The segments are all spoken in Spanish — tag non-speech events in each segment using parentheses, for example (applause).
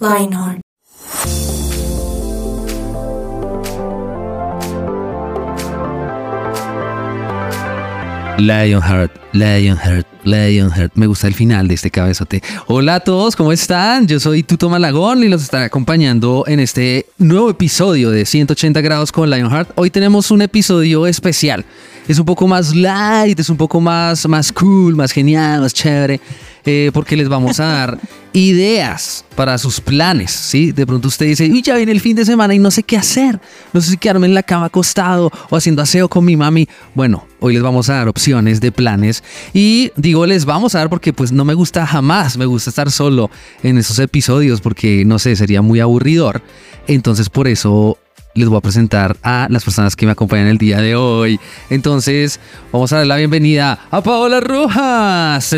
Lionheart. Lionheart, Lionheart, Lionheart. Me gusta el final de este cabezote. Hola a todos, ¿cómo están? Yo soy Tuto Malagón y los estaré acompañando en este nuevo episodio de 180 grados con Lionheart. Hoy tenemos un episodio especial. Es un poco más light, es un poco más, más cool, más genial, más chévere. eh, porque les vamos a dar (laughs) ideas para sus planes, ¿sí? De pronto usted dice, uy, ya viene el fin de semana y no sé qué hacer. No sé si quedarme en la cama acostado o haciendo aseo con mi mami. Bueno, hoy les vamos a dar opciones de planes y digo les vamos a dar porque pues no me gusta jamás, me gusta estar solo en esos episodios porque no sé, sería muy aburridor. Entonces por eso les voy a presentar a las personas que me acompañan el día de hoy. Entonces, vamos a dar la bienvenida a Paola Rojas.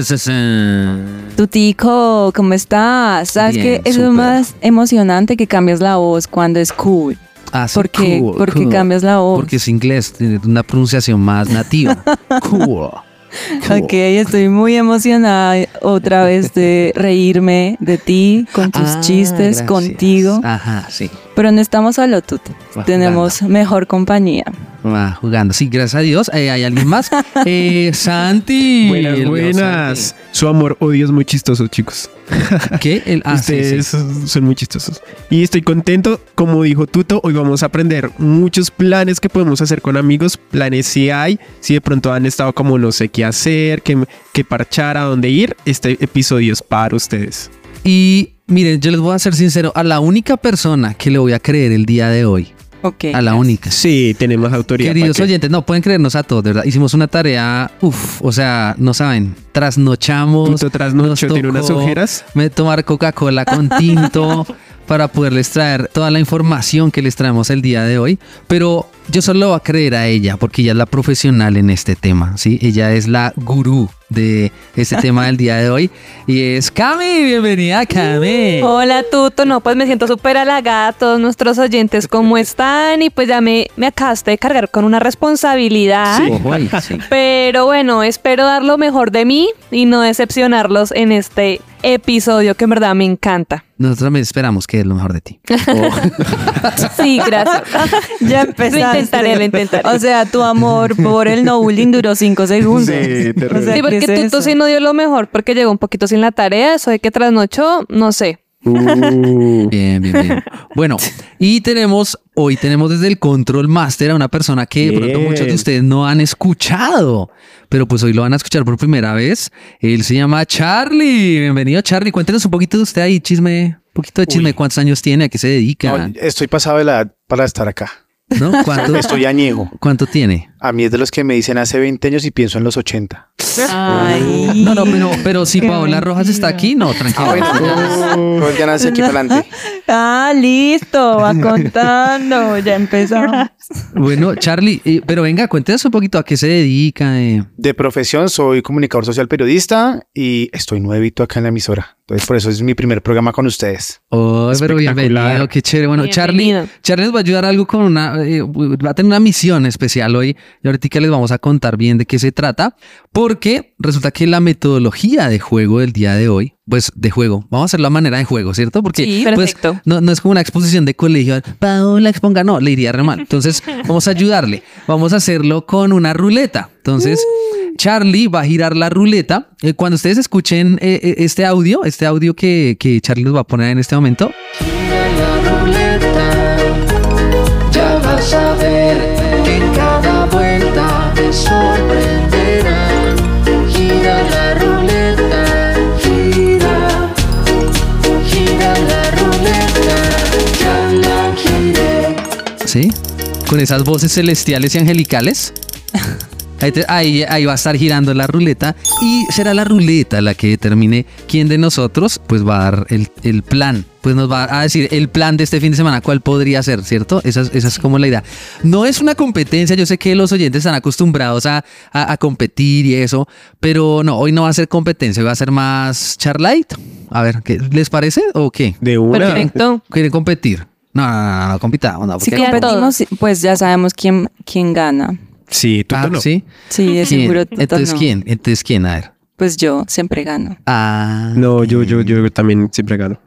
Tutico, ¿cómo estás? Sabes que es lo más emocionante que cambias la voz cuando es cool. Ah, sí, ¿Por qué? cool, ¿Por qué cool. cambias la voz? Porque es inglés, tiene una pronunciación más nativa. cool. (laughs) Cool. Ok, estoy muy emocionada otra vez de reírme de ti, con tus Ah, chistes, gracias. contigo. Ajá, sí. Pero no estamos solo. Va Tenemos mejor compañía. Va jugando. Sí, gracias a Dios. Eh, ¿Hay alguien más? (laughs) Eh, Santi. Buenas, buenas. Su amor, odio es muy chistoso, chicos. Santi. (laughs) ¿Qué? El, ah, sí, Ustedes sí. son muy chistosos. Y estoy contento, como dijo Tuto, hoy vamos a aprender muchos planes que podemos hacer con amigos. Planes si hay, si de pronto han estado como no sé qué hacer, qué, qué parchar, a dónde ir. Este episodio es para ustedes. Y miren, yo les voy a ser sincero, a la única persona que le voy a creer el día de hoy, Ok. a la única. Sí, tenemos autoridad. Queridos oyentes, no pueden creernos a todos, de verdad. Hicimos una tarea, uff, o sea, no saben, trasnochamos. Tuto trasnocho tiene unas ojeras. me- tomar Coca-Cola con tinto (laughs) para poderles traer toda la información que les traemos el día de hoy. Pero yo solo voy a creer a ella porque ella es la profesional en este tema, ¿sí? Ella es la gurú de este (laughs) tema del día de hoy y es Cami. Bienvenida, Cami. Hola Tuto, no, pues me siento súper halagada todos nuestros oyentes, ¿cómo están? Y pues ya me, me acabaste de cargar con una responsabilidad. Ojo ahí, sí. (laughs) Pero bueno, espero dar lo mejor de mí y no decepcionarlos en este episodio que en verdad me encanta. Nosotros también esperamos que es lo mejor de ti. (laughs) Sí, gracias. (laughs) Ya empezaste. Lo intentaré, lo intentaré. O sea, tu amor por el no bullying duró cinco segundos. Sí, terrible. (laughs) O sea, Sí, porque ¿qué es Tuto eso? sí no dio lo mejor porque llegó un poquito sin la tarea, eso de que trasnochó, no sé. Uh, Bien, bien, bien. Bueno, (laughs) y tenemos, hoy tenemos desde el Control Master a una persona que de pronto muchos de ustedes no han escuchado, pero pues hoy lo van a escuchar por primera vez. Él se llama Charlie. Bienvenido, Charlie. Cuéntenos un poquito de usted ahí, chisme, un poquito de chisme. Uy. ¿Cuántos años tiene? ¿A qué se dedica? No, estoy pasado de la edad para estar acá. ¿No? ¿Cuánto, (laughs) Estoy añejo. ¿Cuánto tiene? A mí es de los que me dicen hace 20 años y pienso en los 80. Ay. No, no, pero, pero si Qué Paola Rojas está aquí, no, tranquilo. Todo el ganas aquí para adelante. Ah, listo, va contando, ya empezamos. Bueno, Charlie, eh, pero venga, cuéntenos un poquito a qué se dedica. eh. De profesión soy comunicador social periodista y estoy nuevito acá en la emisora. Entonces por eso es mi primer programa con ustedes. Oh, pero bienvenido, qué chévere. Bueno, Charlie. Charlie nos va a ayudar algo con una, eh, va a tener una misión especial hoy y ahorita les vamos a contar bien de qué se trata, porque resulta que la metodología de juego del día de hoy, pues de juego, vamos a hacerlo a manera de juego, ¿cierto? Porque Sí, pues, no, no es como una exposición de colegio, Paola exponga, no, le iría re mal. Entonces (laughs) vamos a ayudarle, vamos a hacerlo con una ruleta. Entonces... Charlie va a girar la ruleta. Eh, cuando ustedes escuchen eh, eh, este audio, este audio que, que Charlie nos va a poner en este momento, Ya vas a ver te sorprenderá. Gira la ruleta, gira, gira la ruleta, ya la giré. ¿sí? Con esas voces celestiales y angelicales. (laughs) Ahí, te- ahí- ahí va a estar girando la ruleta y será la ruleta la que determine quién de nosotros pues va a dar el, el plan. Pues nos va a decir el plan de este fin de semana, cuál podría ser, ¿cierto? Esa, es- esa es como la idea. No es una competencia, yo sé que los oyentes están acostumbrados a, a- a competir y eso, pero no, hoy no va a ser competencia, hoy va a ser más charlight. A ver, ¿qué les parece o qué? De una. Perfecto. ¿Quieren competir? No, no, no, no, compitamos, no, Si competimos, pues ya sabemos quién, quién gana. Sí, tú Ah, no. ¿sí? Sí, de ¿Quién? seguro. Entonces, no. ¿quién? Entonces, ¿quién? A ver. Pues yo siempre gano. Ah. No, yo, yo, yo también siempre gano.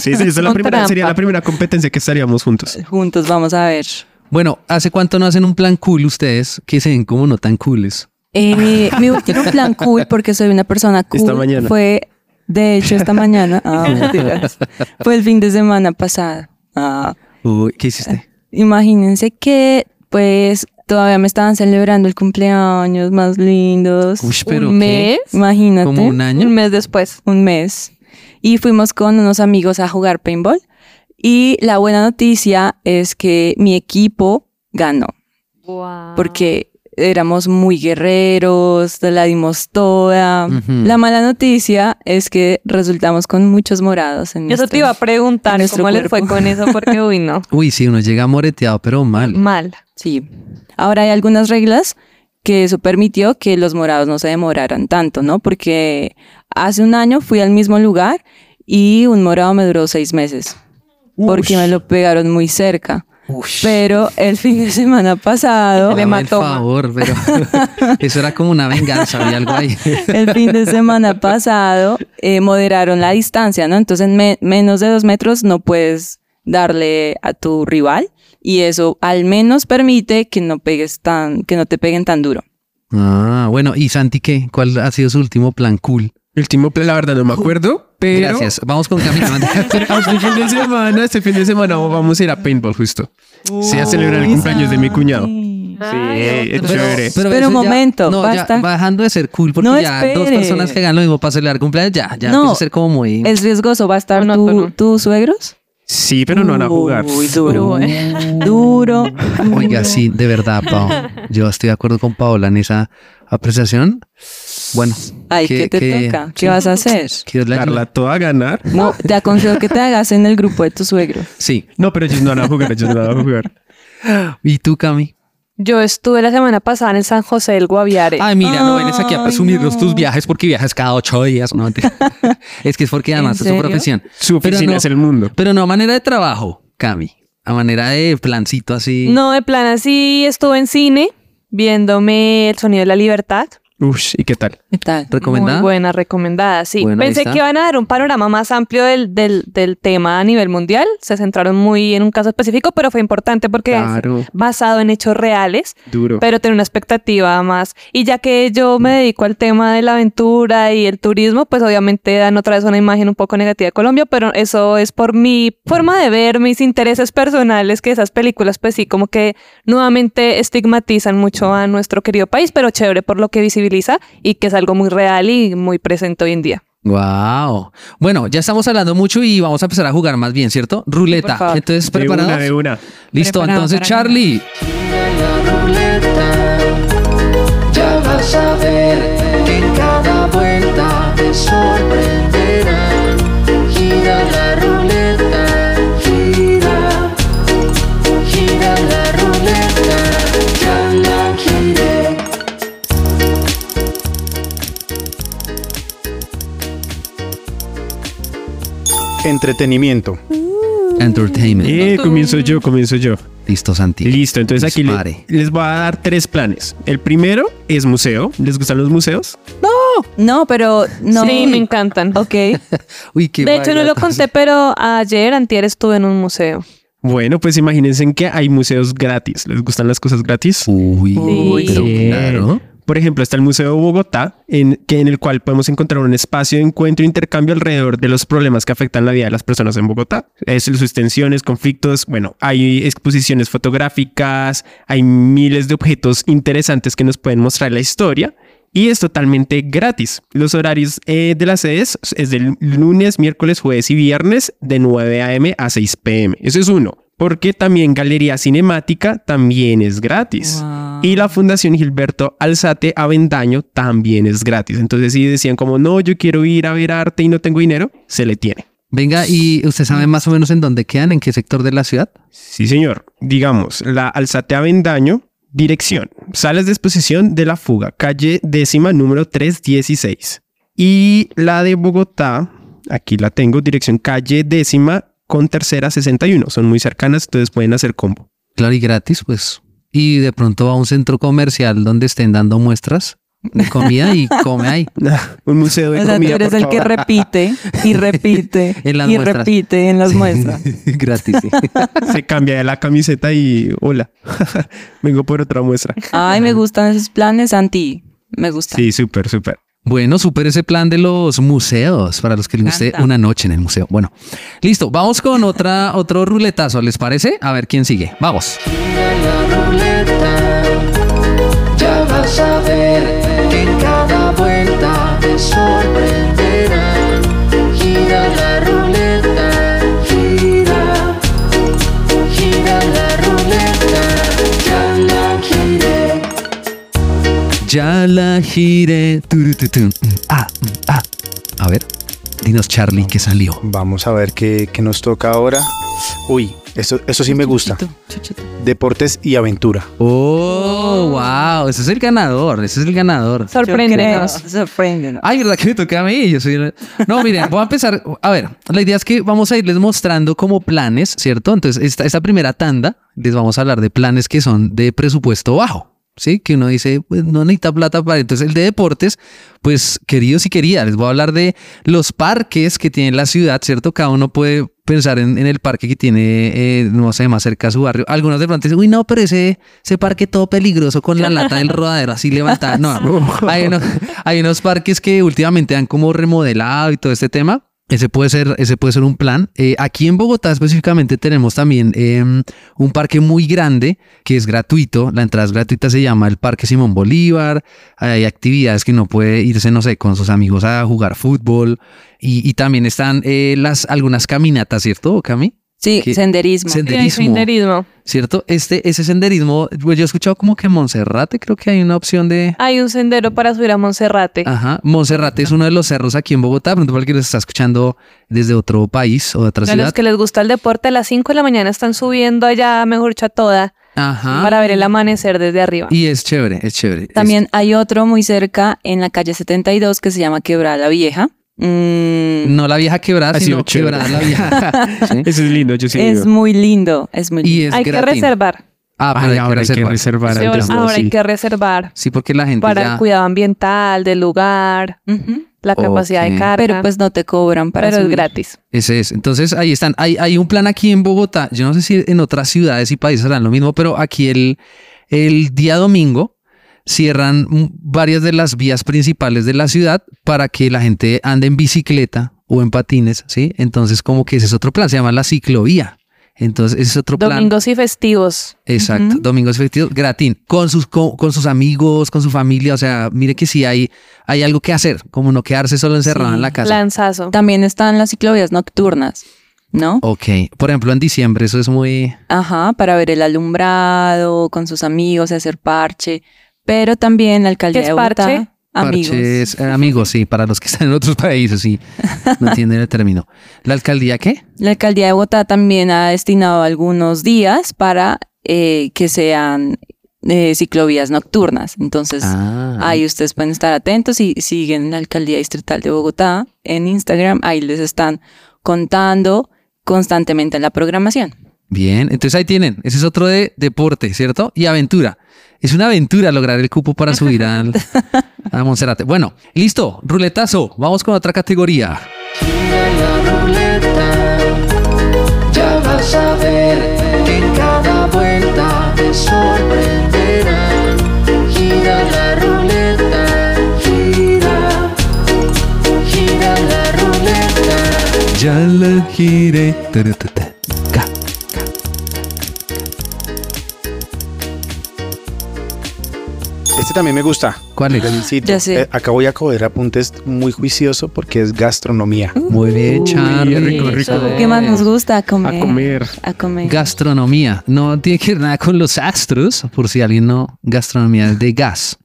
Sí, sí, esa es la (laughs) primera, sería la primera competencia que estaríamos juntos. Juntos vamos a ver. Bueno, ¿hace cuánto no hacen un plan cool ustedes que se ven como no tan cooles? Eh, mi último plan cool, porque soy una persona cool, Esta mañana. fue, de hecho, esta mañana. (laughs) Ah, mentiras. Fue el fin de semana pasado. Ah, Uy, ¿qué hiciste? imagínense que, pues, todavía me estaban celebrando el cumpleaños más lindos. Uy, pero un ¿qué? mes, Imagínate. ¿Como un año? un mes después. un mes. Y fuimos con unos amigos a jugar paintball. Y la buena noticia es que mi equipo ganó. Wow. Porque éramos muy guerreros, la dimos toda. La mala noticia es que resultamos con muchos morados en Yo eso nuestro- te iba a preguntar cómo les fue cuerpo. con eso, porque uy, no. (laughs) Uy, sí, uno llega moreteado, pero mal. Mal. Sí. Ahora hay algunas reglas que eso permitió que los morados no se demoraran tanto, ¿no? Porque hace un año fui al mismo lugar y un morado me duró seis meses. Porque me lo pegaron muy cerca. Ush. Pero el fin de semana pasado, Le el hematoma. favor, pero (laughs) eso era como una venganza, había algo ahí. (laughs) el fin de semana pasado, eh, moderaron la distancia, ¿no? Entonces, en me- menos de dos metros no puedes darle a tu rival y eso al menos permite que no pegues tan, que no te peguen tan duro. Ah, bueno, ¿y Santi qué? ¿Cuál ha sido su último plan cool? El último plan, la verdad, no me (laughs) acuerdo, pero... Gracias. Vamos con Camilo. Pero (laughs) este fin de semana, este fin de semana vamos a ir a paintball justo. Sí, a celebrar el cumpleaños de mi cuñado. Sí, es chévere. Pero un momento, no, ya basta. bajando de ser cool, porque No, ya dos personas que hagan lo mismo para celebrar cumpleaños, ya, ya No, empieza a ser como muy... Es riesgoso, ¿va a estar No, tu- tus suegros? Sí, pero no van a jugar. Uy, duro. (laughs) duro. Oiga, sí, de verdad, Pau. (laughs) Yo estoy de acuerdo con Paola en esa apreciación. Bueno. Ay, ¿qué te que- toca? ¿Qué vas a hacer? Darla toda a ganar. No, te (laughs) aconsejo que te hagas en el grupo de tus suegros. Sí. No, pero ellos no van a jugar, ellos no van a jugar. ¿Y tú, Cami? Yo estuve la semana pasada en San José del Guaviare. Ay, mira, no vienes aquí a presumirnos no. tus viajes porque viajas cada ocho días. No, (laughs) es que es porque además es ¿En tu profesión. Su oficina no- es el mundo. Pero no a manera de trabajo, Cami. A manera de plancito así. No, de plan así estuve en cine viéndome El Sonido de la Libertad. Ush, ¿y qué tal? ¿Qué tal? ¿Recomendada? Muy buena, recomendada, sí. Bueno, Pensé que iban a dar un panorama más amplio del, del, del tema a nivel mundial. Se centraron muy en un caso específico, pero fue importante porque Claro. es basado en hechos reales, Duro. pero tiene una expectativa más. Y ya que yo me dedico al tema de la aventura y el turismo, pues obviamente dan otra vez una imagen un poco negativa de Colombia, pero eso es por mi forma de ver, mis intereses personales, que esas películas pues sí como que nuevamente estigmatizan mucho a nuestro querido país, pero chévere por lo que visibiliza y que es algo muy real y muy presente hoy en día. Wow. Bueno, ya estamos hablando mucho y vamos a empezar a jugar más bien, ¿cierto? Ruleta. Entonces, de ¿preparados? una, de una. Listo, Preparado entonces, Charlie. Gira la ruleta, ya vas a ver que en cada vuelta te Entretenimiento. Entertainment. Eh, comienzo yo, comienzo yo. Listo, Santi. Listo, entonces aquí le- les voy a dar tres planes. El primero es museo. ¿Les gustan los museos? No, pero no. Sí, me encantan. Ok. (laughs) Uy, qué De hecho, no lo conté, pero ayer, antier, estuve en un museo. Bueno, pues imagínense que hay museos gratis. ¿Les gustan las cosas gratis? Uy, Uy, pero sí. claro. Por ejemplo, está el Museo de Bogotá, en, que, en el cual podemos encontrar un espacio de encuentro e intercambio alrededor de los problemas que afectan la vida de las personas en Bogotá. Es sus tensiones, conflictos. Bueno, hay exposiciones fotográficas, hay miles de objetos interesantes que nos pueden mostrar la historia. Y es totalmente gratis. Los horarios eh, de las sedes es del lunes, miércoles, jueves y viernes de 9 a.m. a 6 p.m. Eso es uno. Porque también Galería Cinemática también es gratis. Wow. Y la Fundación Gilberto Alzate Avendaño también es gratis. Entonces, si decían como, no, yo quiero ir a ver arte y no tengo dinero, se le tiene. Venga, ¿y usted sabe más o menos en dónde quedan? ¿En qué sector de la ciudad? Sí, señor. Digamos, la Alzate Avendaño, dirección. Sales de exposición de la fuga, calle décima número 316. Y la de Bogotá, aquí la tengo, dirección calle décima con tercera 61. Son muy cercanas, entonces pueden hacer combo. Claro, y gratis, pues. Y de pronto a un centro comercial donde estén dando muestras de comida y (laughs) come ahí. (laughs) Un museo de O sea, tú eres por el que repite y (laughs) repite En las y muestras. repite en las muestras. gratis, sí. Se cambia de la camiseta y hola, vengo por otra muestra. Ay, me gustan esos planes anti. Me gusta. Sí, súper, súper. Bueno, super ese plan de los museos para los que les guste una noche en el museo. Bueno, listo. Vamos con otra, (laughs) otro ruletazo. ¿Les parece? A ver quién sigue. Vamos. Gira la ruleta, ya vas a ver Ya la giré. Ah, ah. A ver, dinos Charlie que salió. Vamos a ver qué, qué nos toca ahora. Uy, eso, eso sí me gusta. Deportes y aventura. Oh, wow. Ese es el ganador. Ese es el ganador. Sorpréndenos. sorpréndenos. Ay, ¿verdad que me toca a mí? Yo soy... No, miren, voy a empezar. A ver, la idea es que vamos a irles mostrando como planes, ¿cierto? Entonces, esta, esta primera tanda les vamos a hablar de planes que son de presupuesto bajo. Sí, que uno dice, pues no necesita plata para. Entonces, el de deportes, pues queridos y queridas, les voy a hablar de los parques que tiene la ciudad, ¿cierto? Cada uno puede pensar en, en el parque que tiene, eh, no sé, más cerca a su barrio. Algunos de pronto dicen, uy, no, pero ese, ese parque todo peligroso con la lata del rodadero así levantada. No, (laughs) hay unos, hay unos parques que últimamente han como remodelado y todo este tema. Ese puede ser, ese puede ser un plan. Eh, aquí en Bogotá específicamente tenemos también em, un parque muy grande que es gratuito. La entrada es gratuita, se llama el Parque Simón Bolívar. Hay actividades que uno puede irse, no sé, con sus amigos a jugar fútbol. Y, y también están eh, las, algunas caminatas, ¿cierto, Cami? Sí, ¿Qué? senderismo. Sende- Sí, hay Senderismo. ¿Cierto? Este, ese senderismo, pues yo he escuchado como que Monserrate creo que hay una opción de... Hay un sendero para subir a Monserrate. Ajá, Monserrate es uno de los cerros aquí en Bogotá, pronto para el que nos está escuchando desde otro país o de otra a ciudad. los que les gusta el deporte, a las 5 de la mañana están subiendo allá, mejor dicho, a toda, Ajá. para ver el amanecer desde arriba. Y es chévere, es chévere. También hay otro muy cerca en la calle 72 que se llama Quebrada Vieja. Mm, no la vieja quebrada, Ha sido sino quebrada la vieja. (laughs) Sí. Eso es lindo, yo sí. es digo. muy lindo, es muy Y lindo. es hay que reservar. Ah, pero Ay, hay que ahora hay que reservar. ahora hay que reservar Sí, porque la gente para ya... el cuidado ambiental del lugar, la capacidad de carga. Pero pues no te cobran para pero es gratis. Ese es. Entonces ahí están. Hay, hay un plan aquí en Bogotá. Yo no sé si en otras ciudades y países harán lo mismo, pero aquí el, el día domingo cierran varias de las vías principales de la ciudad para que la gente ande en bicicleta o en patines, ¿sí? Entonces como que ese es otro plan, se llama la ciclovía. Entonces ese es otro plan. Domingos y festivos. Exacto, domingos festivos, gratis, con sus, con, con sus amigos, con su familia. O sea, mire que sí hay, hay algo que hacer, como no quedarse solo encerrado Sí, en la casa. Lanzazo. También están las ciclovías nocturnas, ¿no? Ok, por ejemplo, en diciembre eso es muy... Ajá, para ver el alumbrado con sus amigos, hacer parche. Pero también la alcaldía ¿Qué es de Bogotá, parche? amigos. Parches, eh, amigos, sí, para los que están en otros (laughs) países, sí, no entienden el término. ¿La alcaldía qué? La alcaldía de Bogotá también ha destinado algunos días para eh, que sean eh, ciclovías nocturnas. Entonces, Ah, ahí ustedes pueden estar atentos y siguen la alcaldía distrital de Bogotá en Instagram. Ahí les están contando constantemente la programación. bien, entonces ahí tienen, ese es otro de deporte, ¿cierto? Y aventura. Es una aventura lograr el cupo para subir (laughs) al, a Monserrate. Bueno, listo, ruletazo, vamos con otra categoría. Gira la ruleta, ya vas a ver que en cada vuelta te sorprenderá. Gira la ruleta, gira, gira la ruleta. Ya la giré. Este también me gusta. ¿Cuál es? Ya sé. Eh, acá voy a coger apuntes muy juicioso porque es gastronomía. Muy bien, Uy, Charlie. rico, rico. ¿Qué más nos gusta? A comer. A comer. A comer. Gastronomía. No tiene que ver nada con los astros, por si alguien no. Gastronomía es de gas.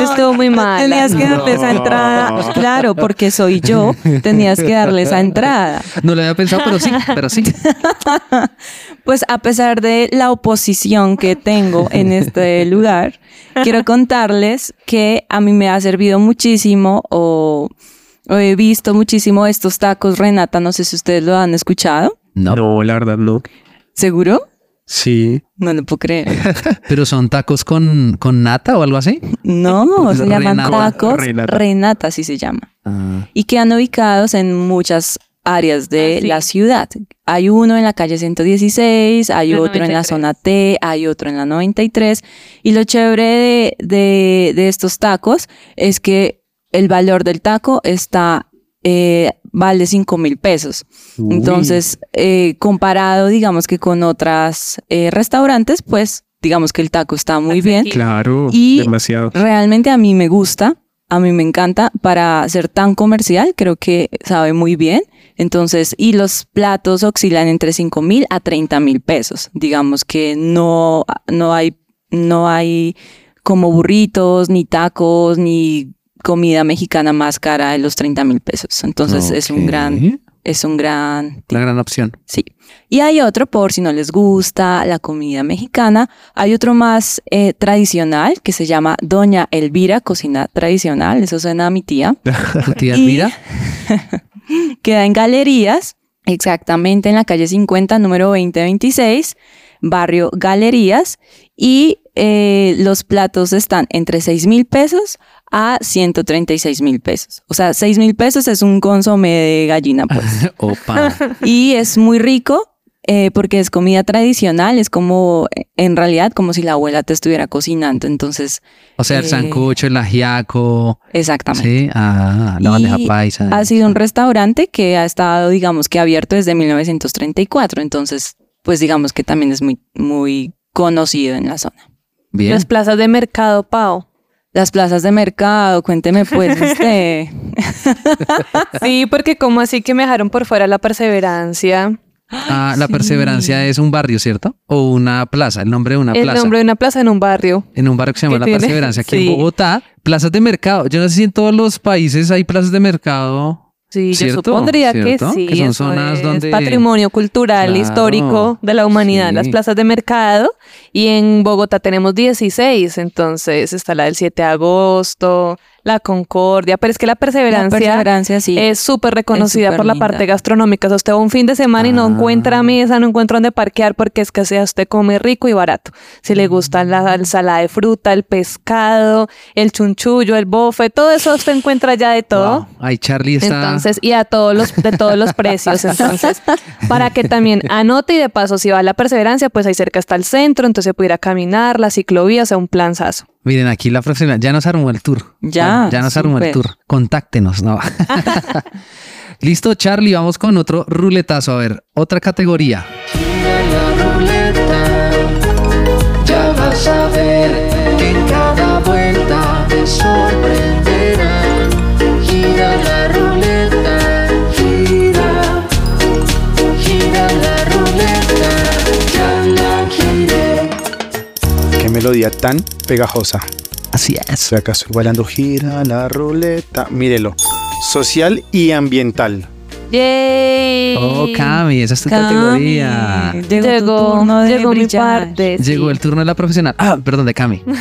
Estuvo muy mal. Tenías que darle esa entrada. Claro, porque soy yo. Tenías que darle esa entrada. No lo había pensado, pero sí, pero sí. (laughs) Pues a pesar de la oposición que tengo en este lugar, quiero contarles que a mí me ha servido muchísimo o, o he visto muchísimo estos tacos Renata. No sé si ustedes lo han escuchado. No, No, la verdad no. ¿Seguro? Sí. No lo puedo creer. (laughs) pero son tacos con, con nata o algo así. No, (laughs) se llaman Renata. tacos Renata. Renata, así se llama. Ah, y quedan ubicados en muchas áreas de Ah, sí. la ciudad. Hay uno en la calle 116, hay La otro en la 93. zona T, hay otro en la 93. Y lo chévere de, de- de estos tacos es que el valor del taco está, eh, vale 5 mil pesos. Uy. Entonces, eh, comparado, digamos que con otras eh, restaurantes, pues digamos que el taco está muy bien. Claro, Y- demasiado. Realmente a mí me gusta, a mí me encanta para ser tan comercial, creo que sabe muy bien. Entonces, y los platos oscilan entre 5 mil a 30 mil pesos. Digamos que no, no hay, no hay como burritos, ni tacos, ni comida mexicana más cara de los 30 mil pesos. Entonces es un gran, es un gran La gran opción. Sí. Y hay otro, por si no les gusta la comida mexicana, hay otro más eh, tradicional que se llama Doña Elvira Cocina Tradicional. Eso suena a mi tía. (laughs) ¿Tu tía (laughs) Elvira? (laughs) Queda en Galerías, exactamente en la calle 50, número 2026, barrio Galerías. Y eh, los platos están entre 6 mil pesos a 136 mil pesos. O sea, 6 mil pesos es un consomé de gallina, pues. (laughs) Opa. (laughs) Y es muy rico eh, porque es comida tradicional, es como, eh, en realidad, como si la abuela te estuviera cocinando. Entonces, O sea, el Eh, sancocho, el ajiaco. exactamente. Sí, ah, la bandeja Y paisa. Ha sido un restaurante que ha estado, digamos, que abierto desde 1934. Entonces, pues digamos que también es muy, muy conocido en la zona. Bien. Las plazas de mercado, Pau. Las plazas de mercado, cuénteme pues usted. (laughs) Sí, porque como así que me dejaron por fuera la perseverancia. Ah, la perseverancia es un barrio, ¿cierto? O una plaza, el nombre de una el plaza. nombre de una plaza en un barrio. En un barrio que se llama ¿Qué La tiene? Perseverancia, aquí Sí. en Bogotá. Plazas de mercado. Yo no sé si en todos los países hay plazas de mercado. Sí, ¿Cierto? yo supondría ¿Cierto? que sí. Que son zonas es donde- patrimonio cultural, Claro, histórico de la humanidad, sí. las plazas de mercado. Y en Bogotá tenemos 16, entonces está la del 7 de agosto, la Concordia, pero es que la La perseverancia, sí. es súper reconocida por la linda. parte gastronómica. O sea, usted va un fin de semana y no Ah. encuentra mesa, no encuentra dónde parquear porque es que sea usted come rico y barato. Si le gusta la ensalada de fruta, el pescado, el chunchullo, el bofe, todo eso usted encuentra ya de todo. Wow. Ay, Charlie está. Entonces, y a todos los, de todos los precios. Entonces, para que también anote y de paso, si va a la perseverancia, pues ahí cerca está el centro, entonces se pudiera caminar, la ciclovía, o sea, un planzazo. Miren, aquí la profesional ya nos armó el tour. Ya, ya nos armó el tour. Contáctenos, ¿no? (laughs) (laughs) Listo, Charlie, vamos con otro ruletazo. A ver, otra categoría. Gira la ruleta, ya vas a ver que en cada vuelta te sorprenderán. Melodía tan pegajosa. Así es. Acá, estoy bailando, gira la ruleta. Mírelo. Social y ambiental. ¡Yay! Oh, Cami, esa es tu Cami, categoría. Llegó, tu Llegó, turno de llegó mi parte. sí. Llegó el turno de la profesional. Ah, perdón, de Cami. (laughs)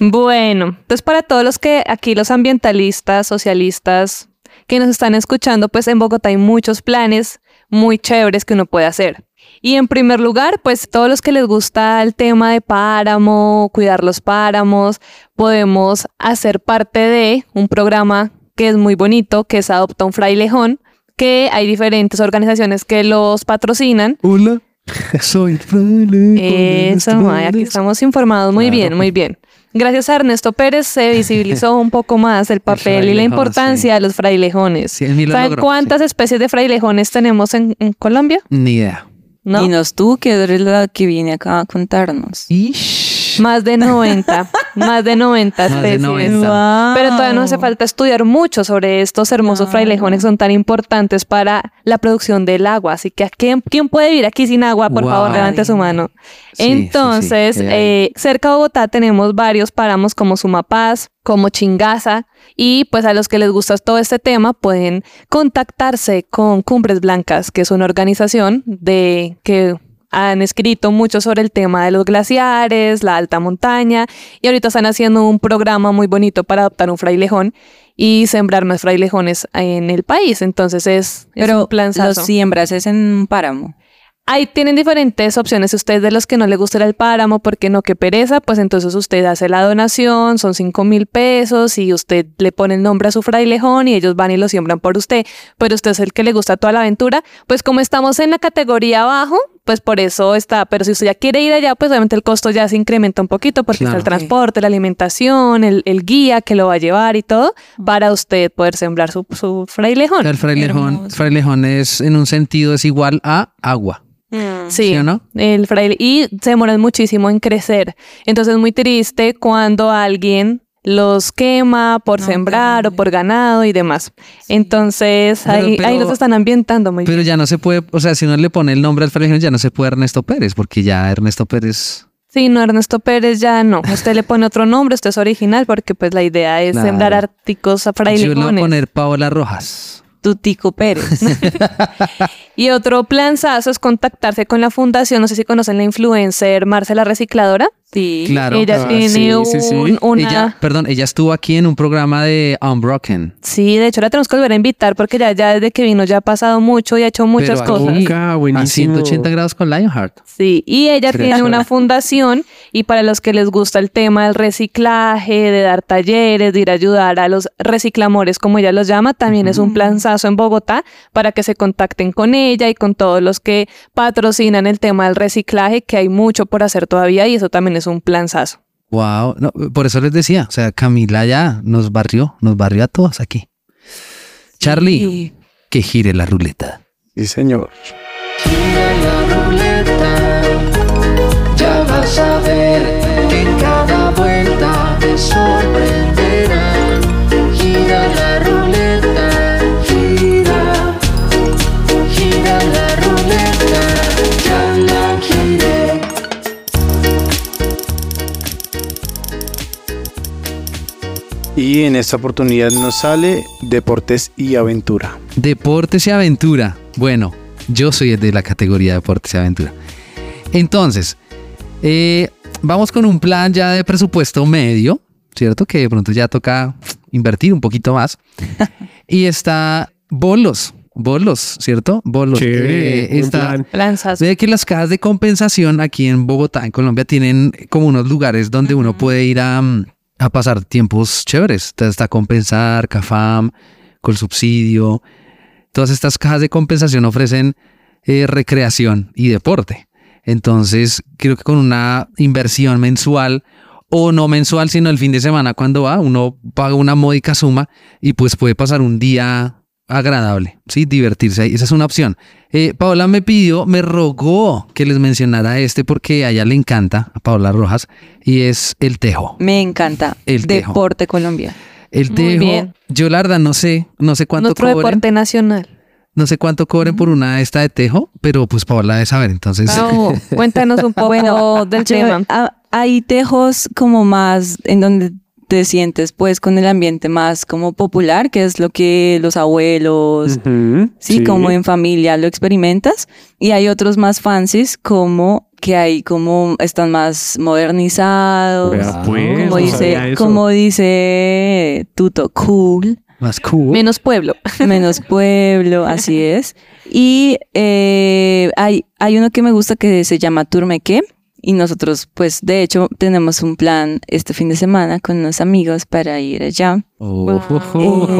Bueno, entonces para todos los que aquí los ambientalistas, socialistas que nos están escuchando, pues en Bogotá hay muchos planes muy chéveres que uno puede hacer. Y en primer lugar, pues todos los que les gusta el tema de páramo, cuidar los páramos, podemos hacer parte de un programa que es muy bonito, que es Adopta un Frailejón, que hay diferentes organizaciones que los patrocinan Hola, (laughs) soy fraile. eso, aquí estamos informados muy Claro. bien, muy bien. Gracias a Ernesto Pérez se visibilizó un poco más el (laughs) papel y la importancia de los frailejones. Sí, ¿Saben cuántas especies de frailejones tenemos en, en Colombia? Ni idea. ¿No? Dinos tú que eres la que viene acá a contarnos. Ish. Más de 90, (laughs) más de 90 Más de especies. 90. Wow. Pero todavía no hace falta estudiar mucho sobre estos hermosos Claro. frailejones que son tan importantes para la producción del agua. Así que ¿a quién, quién puede vivir aquí sin agua? Por Wow. favor, levante su mano. Sí, Entonces, eh, cerca de Bogotá tenemos varios páramos como Sumapaz, como Chingaza, y pues a los que les gusta todo este tema pueden contactarse con Cumbres Blancas, que es una organización de que han escrito mucho sobre el tema de los glaciares, la alta montaña, y ahorita están haciendo un programa muy bonito para adoptar un frailejón y sembrar más frailejones en el país. Entonces es, es Pero un planzazo. los siembras es en un páramo. Ahí tienen diferentes opciones. Si usted de los que no le gusta el páramo porque no, que pereza, pues entonces usted hace la donación, son 5 mil pesos y usted le pone el nombre a su frailejón y ellos van y lo siembran por usted. Pero usted es el que le gusta toda la aventura. Pues como estamos en la categoría abajo, pues por eso está. Pero si usted ya quiere ir allá, pues obviamente el costo ya se incrementa un poquito porque Claro. está el transporte, la alimentación, el, el guía que lo va a llevar y todo para usted poder sembrar su, su frailejón. El frailejón, Hermoso. frailejón es en un sentido es igual a agua. Sí, ¿Sí o no? el fraile y se demoran muchísimo en crecer. Entonces es muy triste cuando alguien los quema por No, sembrar o por ganado y demás. Entonces Pero- ahí, pero- ahí los están ambientando muy Pero bien. ya no se puede, o sea, si uno le pone el nombre al frailejón, ya no se puede Ernesto Pérez, porque ya Ernesto Pérez. Sí, no, Ernesto Pérez ya no. Usted le pone otro nombre, usted es original porque pues la idea es Claro. sembrar articos a Yo le voy a frailejones. poner Paola Rojas. Tutico Pérez. (laughs) Y otro planzazo es contactarse con la fundación, no sé si conocen la influencer Marcela Recicladora. Sí. Claro. Ella Ah, tiene sí, sí, sí. un- una... Ella, perdón, ella estuvo aquí en un programa de Unbroken. Sí, de hecho la tenemos que volver a invitar porque ya, ya desde que vino ya ha pasado mucho y ha hecho muchas Pero cosas. Nunca, A buenísimo. 180 grados con Lionheart. Sí, y ella Creo tiene una fundación y para los que les gusta el tema del reciclaje, de dar talleres, de ir a ayudar a los reciclamores, como ella los llama, también es un planzazo en Bogotá para que se contacten con ella y con todos los que patrocinan el tema del reciclaje, que hay mucho por hacer todavía y eso también es un planzazo. Wow. No, por eso les decía, o sea, Camila ya nos barrió, nos barrió a todos aquí. Charlie, Sí. que gire la ruleta. Sí, señor. Gira la ruleta, ya vas a ver Y en esta oportunidad nos sale Deportes y Aventura. Deportes y aventura. Bueno, yo soy de la categoría Deportes y aventura. Entonces, eh, vamos con un plan ya de presupuesto medio, ¿cierto? Que de pronto ya toca invertir un poquito más. (laughs) y está bolos, bolos, ¿cierto? Bolos. Chévere, Eh, está, plan. Ve que las cajas de compensación aquí en Bogotá, en Colombia, tienen como unos lugares donde uno puede ir a, mm, a pasar tiempos chéveres. Está Compensar, Cafam, con subsidio. Todas estas cajas de compensación ofrecen eh, recreación y deporte. Entonces, creo que con una inversión mensual o no mensual, sino el fin de semana cuando va, uno paga una módica suma y pues puede pasar un día agradable, ¿sí? Divertirse ahí. Esa es una opción. Eh, Paola me pidió, me rogó que les mencionara este porque a ella le encanta, a Paola Rojas, y es el tejo. Me encanta. El tejo. Deporte Colombia. El Muy tejo, bien. yo la verdad no sé, no sé cuánto Nuestro cobren, deporte nacional. no sé cuánto cobren por una esta de tejo, pero pues Paola debe saber, entonces... Pau, (laughs) cuéntanos un poco Bueno, del tema. ah, hay tejos como más en donde te sientes pues con el ambiente más como popular, que es lo que los abuelos, sí, como en familia lo experimentas. Y hay otros más fancies como que hay como están más modernizados. Vea, pues, como no dice, como dice Tuto, cool, Más cool. Menos pueblo. (laughs) menos pueblo, así es. Y eh, hay, hay uno que me gusta que se llama Turmeque. Y nosotros, pues, de hecho, tenemos un plan este fin de semana con unos amigos para ir allá. Oh,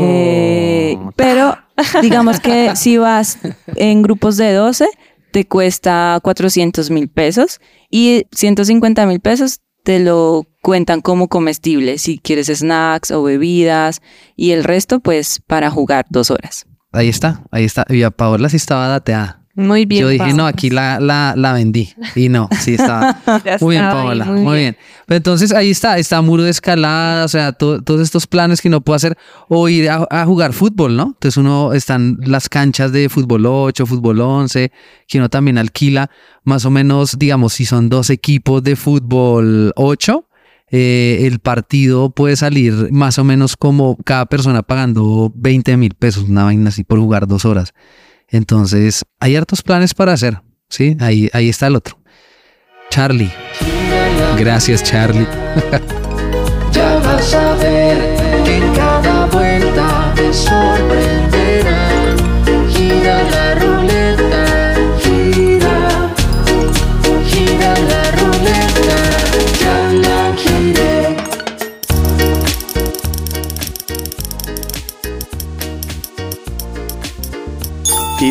Eh, pero (laughs) digamos que si vas en grupos de 12, te cuesta 400 mil pesos y 150 mil pesos te lo cuentan como comestible si quieres snacks o bebidas y el resto pues para jugar dos horas. Ahí está, ahí está. Y a Paola sí estaba dateada. Muy bien. Yo dije, no, aquí la, la, la vendí. Y no, sí estaba. (laughs) Muy bien, Paola. muy Muy, bien. bien. Pero entonces ahí está, está muro de escalada, o sea, to- todos estos planes que uno puede hacer o ir a, a jugar fútbol, ¿no? Entonces uno están las canchas de fútbol 8, fútbol 11, que uno también alquila más o menos, digamos, si son dos equipos de fútbol 8, eh, el partido puede salir más o menos como cada persona pagando 20 mil pesos, una vaina así por jugar dos horas. Entonces, hay hartos planes para hacer, ¿sí? Ahí, ahí está el otro. Charlie. Gracias, Charlie. (laughs) Ya vas a ver que en cada vuelta te sorprenderá.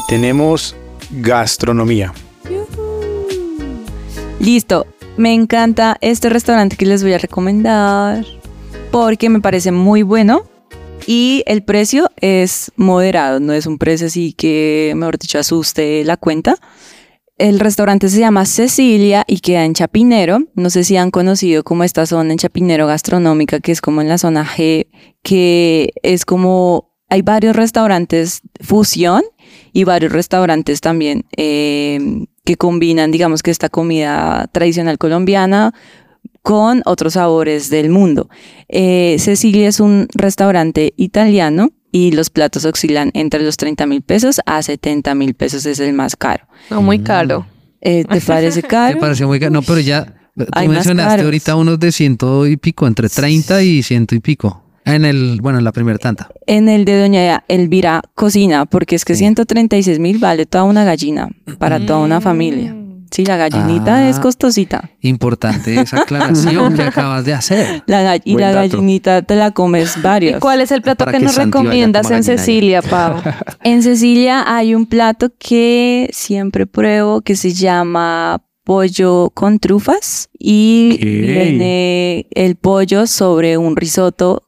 Tenemos gastronomía. Listo. Me encanta este restaurante que les voy a recomendar porque me parece muy bueno y el precio es moderado, no es un precio así que, mejor dicho, asuste la cuenta. El restaurante se llama Cecilia y queda en Chapinero. No sé si han conocido como esta zona en Chapinero gastronómica, que es como en la zona G, que es como hay varios restaurantes fusión y varios restaurantes también eh, que combinan, digamos que esta comida tradicional colombiana con otros sabores del mundo. Eh, Cecilia es un restaurante italiano y los platos oscilan entre los 30 mil pesos a 70 mil pesos, es el más caro. No, muy caro. Eh, ¿Te parece (laughs) caro? Me pareció muy caro. No, pero ya, tú Hay mencionaste ahorita unos de ciento y pico, entre 30 y ciento y pico. En el, bueno, en la primera tanta. En el de Doña Elvira Cocina, porque es que 136 mil vale toda una gallina para toda una familia. Sí, la gallinita Ah. es costosita. Importante esa (laughs) aclaración que acabas de hacer. La y Buen la dato. gallinita te la comes ¿Y varios. cuál es el plato que que nos Santi recomiendas en. Cecilia, Pau? (laughs) En Cecilia hay un plato que siempre pruebo que se llama pollo con trufas y viene el pollo sobre un risotto.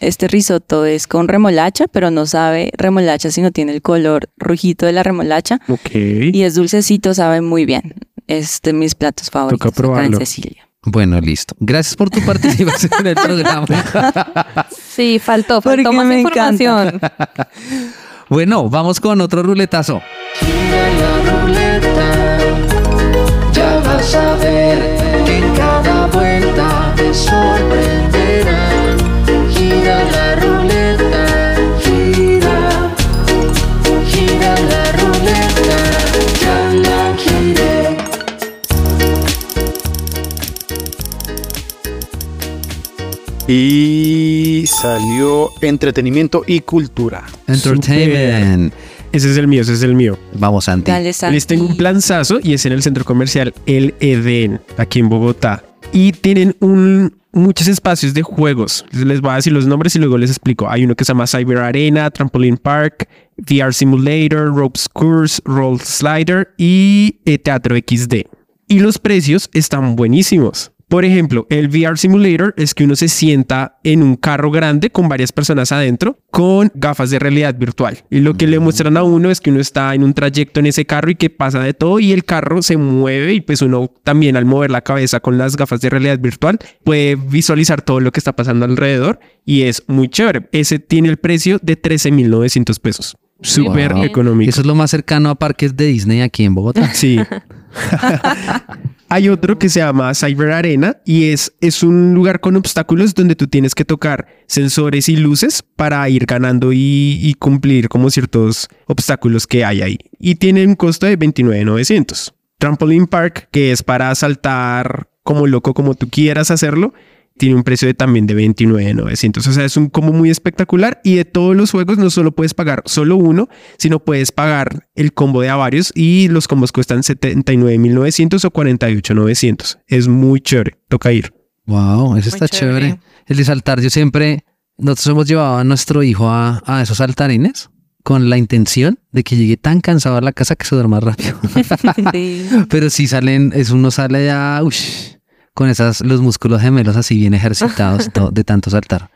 Este risotto es con remolacha, pero no sabe remolacha, sino tiene el color rojito de la remolacha Ok. y es dulcecito, sabe muy bien. Es de mis platos favoritos acá en probarlo. Cecilia. Bueno, listo. Gracias por tu (laughs) participación en el programa. (laughs) Sí, faltó, Porque faltó más me encanta. información. (laughs) Bueno, vamos con otro ruletazo. Gira la ruleta, ya vas a ver que en cada vuelta te sorprenderá. Y salió entretenimiento y cultura. Entertainment. Ese es el mío, ese es el mío. Vamos, Santi. Dale, Santi. Les tengo un planzazo y es en el centro comercial El Edén, aquí en Bogotá. Y tienen un, muchos espacios de juegos. Les voy a decir los nombres y luego les explico. Hay uno que se llama Cyber Arena, Trampoline Park, VR Simulator, Ropes Course, Roll Slider y eh, Teatro XD. Y los precios están buenísimos. Por ejemplo, el VR Simulator es que uno se sienta en un carro grande con varias personas adentro con gafas de realidad virtual. Y lo que le muestran a uno es que uno está en un trayecto en ese carro y que pasa de todo y el carro se mueve y pues uno también al mover la cabeza con las gafas de realidad virtual puede visualizar todo lo que está pasando alrededor y es muy chévere. Ese tiene el precio de 13.900 pesos. Súper Wow. económico. Eso es lo más cercano a parques de Disney aquí en Bogotá. Sí. (laughs) Hay otro que se llama Cyber Arena y es, es un lugar con obstáculos donde tú tienes que tocar sensores y luces para ir ganando y, cumplir como ciertos obstáculos que hay ahí. Y tiene un costo de 29,900. Trampoline Park, que es para saltar como loco como tú quieras hacerlo, tiene un precio de también de 29,900. O sea, es un combo muy espectacular y de todos los juegos no solo puedes pagar solo uno, sino puedes pagar el combo de a varios y los combos cuestan 79,900 o 48,900. Es muy chévere. Toca ir. Wow, eso está chévere. chévere. El de saltar, yo siempre, nosotros hemos llevado a nuestro hijo a, a esos saltarines con la intención de que llegue tan cansado a la casa que se duerma rápido. (laughs) Sí. Pero si salen, es uno sale ya ush, con esas, los músculos gemelos así bien ejercitados (laughs) de tanto saltar.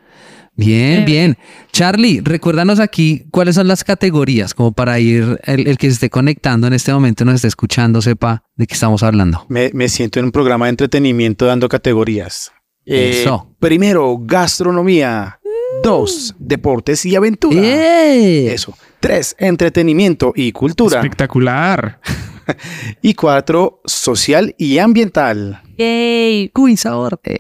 Bien, bien. Charlie, recuérdanos aquí cuáles son las categorías, como para ir, el, el que se esté conectando en este momento, nos esté escuchando, sepa de qué estamos hablando. Me, me siento en un programa de entretenimiento dando categorías. Eh, Eso. Primero, gastronomía. Dos, deportes y aventura. ¡Eh! Eso. Tres, entretenimiento y cultura. Espectacular. (laughs) (laughs) Y cuatro, social y ambiental. Yay. Cuy sabor. Eh.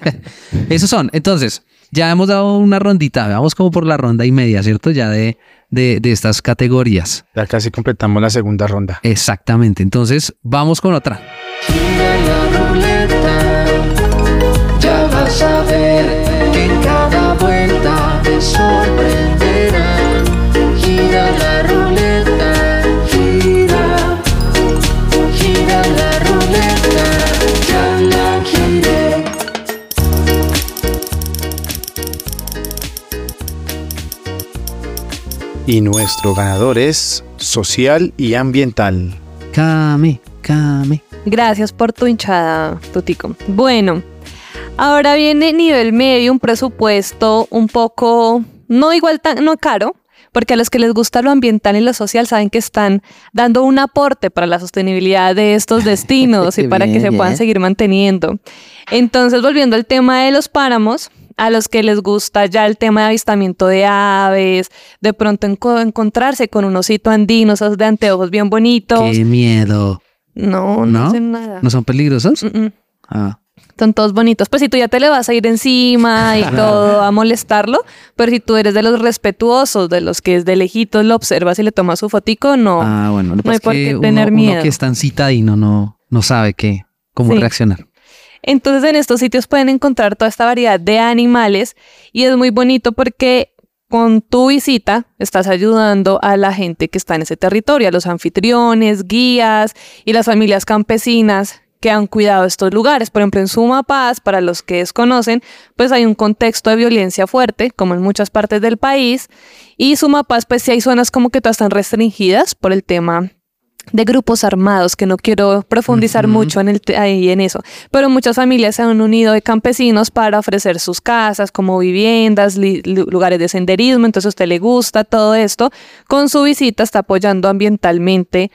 (laughs) Esos son. Entonces, ya hemos dado una rondita, vamos como por la ronda y media, ¿cierto? Ya de, de, de estas categorías. Ya casi completamos la segunda ronda. Exactamente. Entonces, vamos con otra. Nuestro ganador es social y ambiental. Came, came. Gracias por tu hinchada, Tutico. Bueno, ahora viene nivel medio, un presupuesto un poco, no igual tan, no caro, porque a los que les gusta lo ambiental y lo social saben que están dando un aporte para la sostenibilidad de estos (laughs) destinos y para que se puedan seguir manteniendo. Entonces, volviendo al tema de los páramos, a los que les gusta ya el tema de avistamiento de aves, de pronto enco- encontrarse con un osito andino, esos de anteojos bien bonitos. Qué miedo. No, no, ¿No? hacen nada. ¿No son peligrosos? Mm, mm. Ah. Son todos bonitos. Pues si tú ya te le vas a ir encima y (laughs) todo a molestarlo, pero si tú eres de los respetuosos, de los que desde lejitos lo observas y le tomas su fotico, no. Ah, bueno. No hay por es qué uno- tener uno miedo. que es tan citadino no, no sabe qué, cómo Sí. reaccionar. Entonces en estos sitios pueden encontrar toda esta variedad de animales y es muy bonito porque con tu visita estás ayudando a la gente que está en ese territorio, a los anfitriones, guías y las familias campesinas que han cuidado estos lugares. Por ejemplo, en Sumapaz, para los que desconocen, pues hay un contexto de violencia fuerte, como en muchas partes del país. Y Sumapaz, pues sí hay zonas como que todas están restringidas por el tema de grupos armados, que no quiero profundizar mucho en, el ahí en eso, pero muchas familias se han unido de campesinos para ofrecer sus casas como viviendas, lugares de senderismo, entonces a usted le gusta todo esto, con su visita está apoyando ambientalmente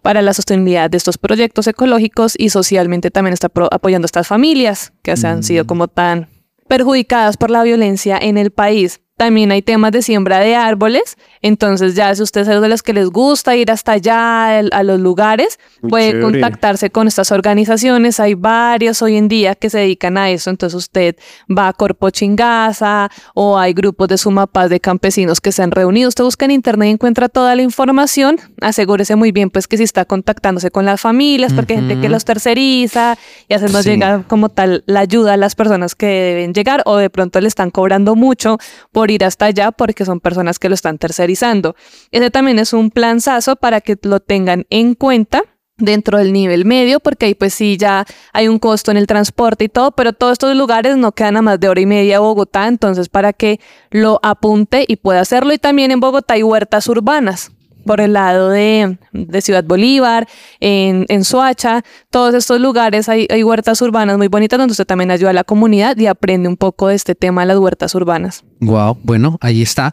para la sostenibilidad de estos proyectos ecológicos y socialmente también está pro- apoyando a estas familias que se han sido como tan perjudicadas por la violencia en el país. También hay temas de siembra de árboles, entonces ya si usted es de los que les gusta ir hasta allá el- a los lugares, Muy puede chévere. contactarse con estas organizaciones. Hay varios hoy en día que se dedican a eso, entonces usted va a Corpo Chingaza o hay grupos de Sumapaz de campesinos que se han reunido. Usted busca en internet y encuentra toda la información. Asegúrese muy bien pues que si está contactándose con las familias, porque hay gente que los terceriza y así nos Sí. llega como tal la ayuda a las personas que deben llegar o de pronto le están cobrando mucho por ir hasta allá porque son personas que lo están tercerizando. Ese también es un planzazo para que lo tengan en cuenta dentro del nivel medio, porque ahí pues sí ya hay un costo en el transporte y todo, pero todos estos lugares no quedan a más de hora y media a Bogotá, entonces para que lo apunte y pueda hacerlo. Y también en Bogotá hay huertas urbanas por el lado de, de Ciudad Bolívar, en, en Soacha, todos estos lugares hay, hay huertas urbanas muy bonitas donde usted también ayuda a la comunidad y aprende un poco de este tema de las huertas urbanas. Wow, bueno, ahí está.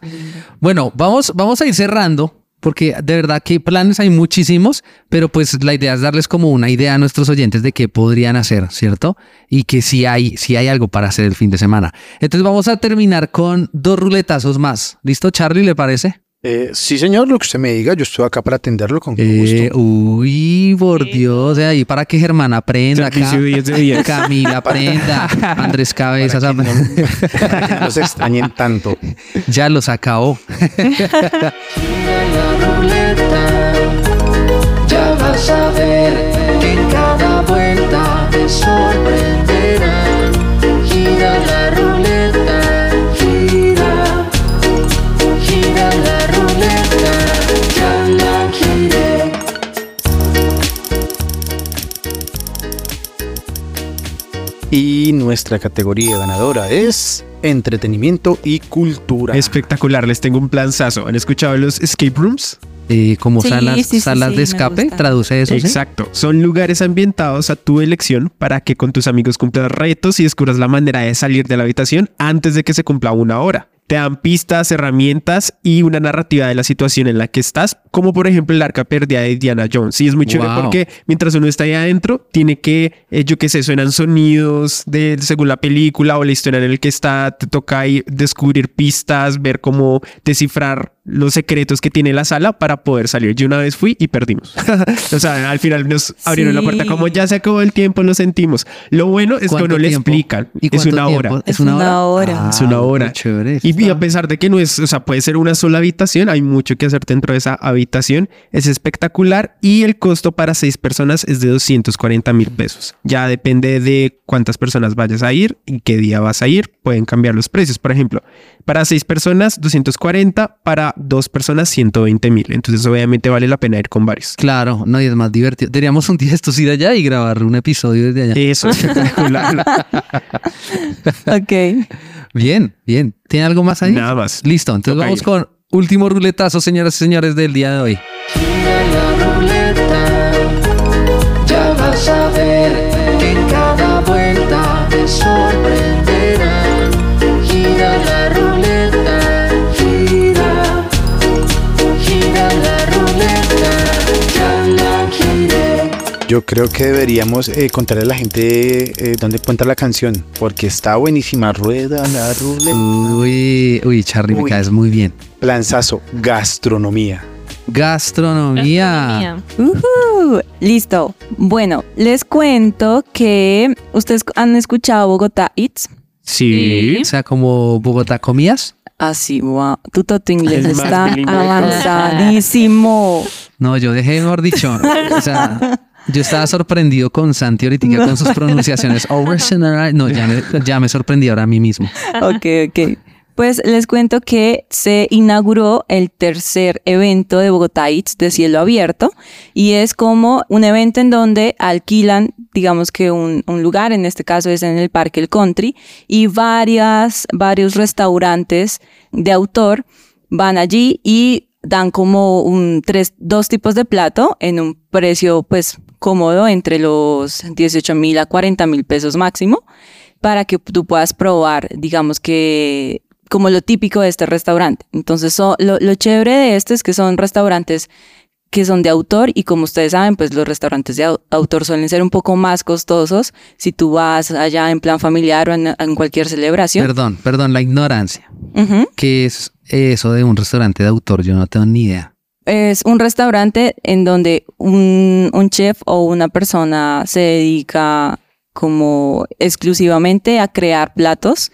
Bueno, vamos, vamos a ir cerrando. Porque de verdad que planes hay muchísimos, pero pues la idea es darles como una idea a nuestros oyentes de qué podrían hacer, ¿cierto? Y que si hay, si hay algo para hacer el fin de semana. Entonces vamos a terminar con dos ruletazos más. ¿Listo, Charlie? ¿Le parece? Eh, sí, señor, lo que usted me diga, yo estoy acá para atenderlo con Eh, gusto. uy, por Dios, de ahí para que Germán aprenda acá. Servicio 10 de 10. (laughs) Camila (laughs) aprenda. Andrés Cabezas Para que aprenda. (laughs) para que no se extrañen tanto. ya los acabó. Gira la ruleta, ya vas a ver que en cada vuelta te sorprenderán. Y nuestra categoría ganadora es entretenimiento y cultura. Espectacular, les tengo un planzazo. ¿Han escuchado los escape rooms? eh, como Sí, salas, sí, salas sí, de escape, traduce eso. ¿sí? Exacto. Son lugares ambientados a tu elección para que con tus amigos cumplas retos y descubras la manera de salir de la habitación antes de que se cumpla una hora. Te dan pistas, herramientas y una narrativa de la situación en la que estás, como por ejemplo el arca perdida de Diana Jones. Y es muy chévere Wow. porque mientras uno está ahí adentro, tiene que, eh, yo qué sé, suenan sonidos de según la película o la historia en el que está, te toca ahí descubrir pistas, ver cómo descifrar los secretos que tiene la sala para poder salir. Yo una vez fui y perdimos. (laughs) o sea, al final nos abrieron la puerta como ya se acabó el tiempo, lo sentimos. Lo bueno es que ¿Cuánto no le explican. ¿Y Es una tiempo? hora. Es una hora. Es una Ah, hora. muy chévere. Y, y a pesar de que no es, o sea, puede ser una sola habitación, hay mucho que hacer dentro de esa habitación. Es espectacular y el costo para seis personas es de 240 mil pesos. Ya depende de cuántas personas vayas a ir y qué día vas a ir. Pueden cambiar los precios. Por ejemplo, para seis personas 240, para dos personas 120 mil. Entonces obviamente vale la pena ir con varios. Claro, no, y es más divertido. Deberíamos un día estos ir allá y grabar un episodio desde allá. Eso es (laughs) espectacular. Ok. Bien, bien. ¿Tiene algo más ahí? Nada más. Listo, entonces vamos con último ruletazo, señoras y señores, del día de hoy. Gira la ruleta, ya vas a ver Yo creo que deberíamos eh, contarle a la gente eh, dónde encuentra la canción, porque está buenísima. Rueda la ruleta. Uy, uy, Charlie, me Uy. caes muy bien. Planzazo, gastronomía. Gastronomía. Ujú, Listo. Bueno, les cuento que ustedes han escuchado Bogotá Eats. Sí. O sea, como Bogotá comías. Así, wow. Tu toto inglés está avanzadísimo. No, yo dejé, mejor dicho. o sea, (laughs) yo estaba sorprendido con Santi ahorita con sus pronunciaciones. (laughs) No, ya me, ya me sorprendí ahora a mí mismo. Ok, ok. Pues les cuento que se inauguró el tercer evento de Bogotá Eats de cielo abierto y es como un evento en donde alquilan, digamos que un, un lugar, en este caso es en el Parque El Country, y varias, varios restaurantes de autor van allí y dan como un tres, dos tipos de plato en un precio pues cómodo entre los 18 mil a 40 mil pesos máximo para que tú puedas probar, digamos que como lo típico de este restaurante. Entonces, so- lo, lo chévere de este es que son restaurantes que son de autor y como ustedes saben, pues los restaurantes de au- autor suelen ser un poco más costosos si tú vas allá en plan familiar o en, en cualquier celebración. Perdón, perdón, la ignorancia. Ujú. ¿Qué es eso de un restaurante de autor? Yo no tengo ni idea. Es un restaurante en donde un, un chef o una persona se dedica como exclusivamente a crear platos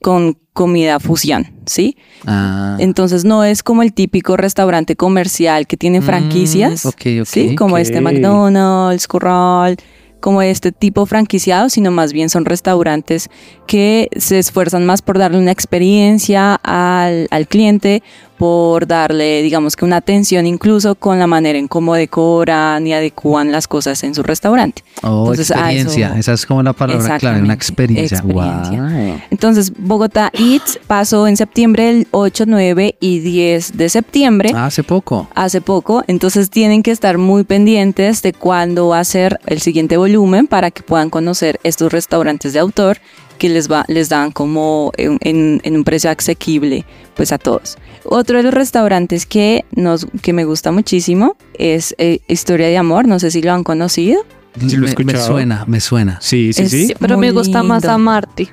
con comida fusión, ¿sí? Ah, Entonces no es como el típico restaurante comercial que tiene Mm, franquicias, ok, ok, ¿sí? Como este. McDonald's, Corral, como este tipo franquiciado, sino más bien son restaurantes que se esfuerzan más por darle una experiencia al, al cliente, por darle, digamos que una atención incluso con la manera en cómo decoran y adecúan las cosas en su restaurante. oh, entonces, experiencia. eso- Esa es como la palabra clave, una experiencia. experiencia. Wow. Entonces, Bogotá Eats pasó en septiembre el 8, 9 y 10 de septiembre. Hace poco. hace poco, entonces tienen que estar muy pendientes de cuándo va a ser el siguiente volumen para que puedan conocer estos restaurantes de autor que les, va, les dan como en, en- en un precio asequible pues a todos. Otro de los restaurantes que, nos, que me gusta muchísimo es eh, Historia de Amor, no sé si lo han conocido. Sí, lo he me, me suena, me suena. Sí, sí, Es- sí. Pero Muy me gusta más lindo. a Marty.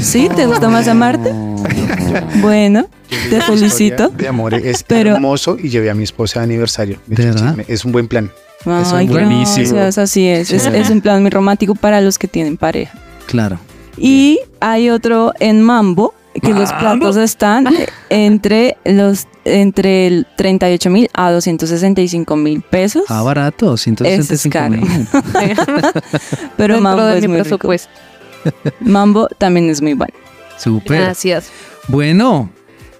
¿Sí? ¿Te gusta más amarte? (laughs) Bueno, te felicito. De amor es (laughs) Pero- hermoso y llevé a mi esposa de aniversario. ¿De verdad? Es un buen plan. Ay, buenísimo. gracias, así es. es. Chévere. es un plan muy romántico para los que tienen pareja. Claro. Y hay otro en Mambo, que los platos están entre los entre el 38 mil a 265 mil pesos. Ah, barato, 165 caro. mil. (laughs) pero Mambo de es mi muy rico. Mambo también es muy bueno. Súper. Gracias. Bueno,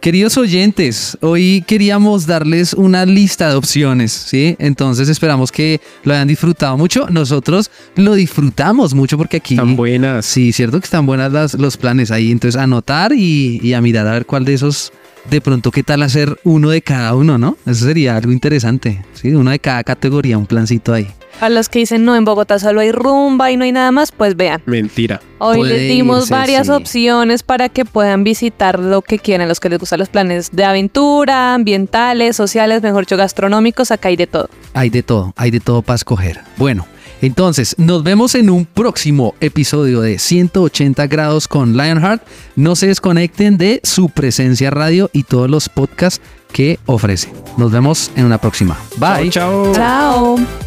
queridos oyentes, hoy queríamos darles una lista de opciones, ¿sí? Entonces esperamos que lo hayan disfrutado mucho. Nosotros lo disfrutamos mucho porque aquí... Tan buenas. Sí, cierto que están buenas las- los planes ahí. Entonces anotar y, y a mirar a ver cuál de esos de pronto, ¿qué tal hacer uno de cada uno, no? Eso sería algo interesante. Sí, uno de cada categoría, un plancito ahí. A los que dicen, no, en Bogotá solo hay rumba y no hay nada más, pues vean. Mentira. Hoy Puede les dimos irse, varias sí. opciones para que puedan visitar lo que quieran, los que les gustan los planes de aventura, ambientales, sociales, mejor dicho, gastronómicos, acá hay de todo. Hay de todo, hay de todo para escoger. Bueno, entonces nos vemos en un próximo episodio de 180 grados con Lionheart. No se desconecten de su presencia radio y todos los podcasts que ofrece. Nos vemos en una próxima. Bye. Chao, chao. Chao.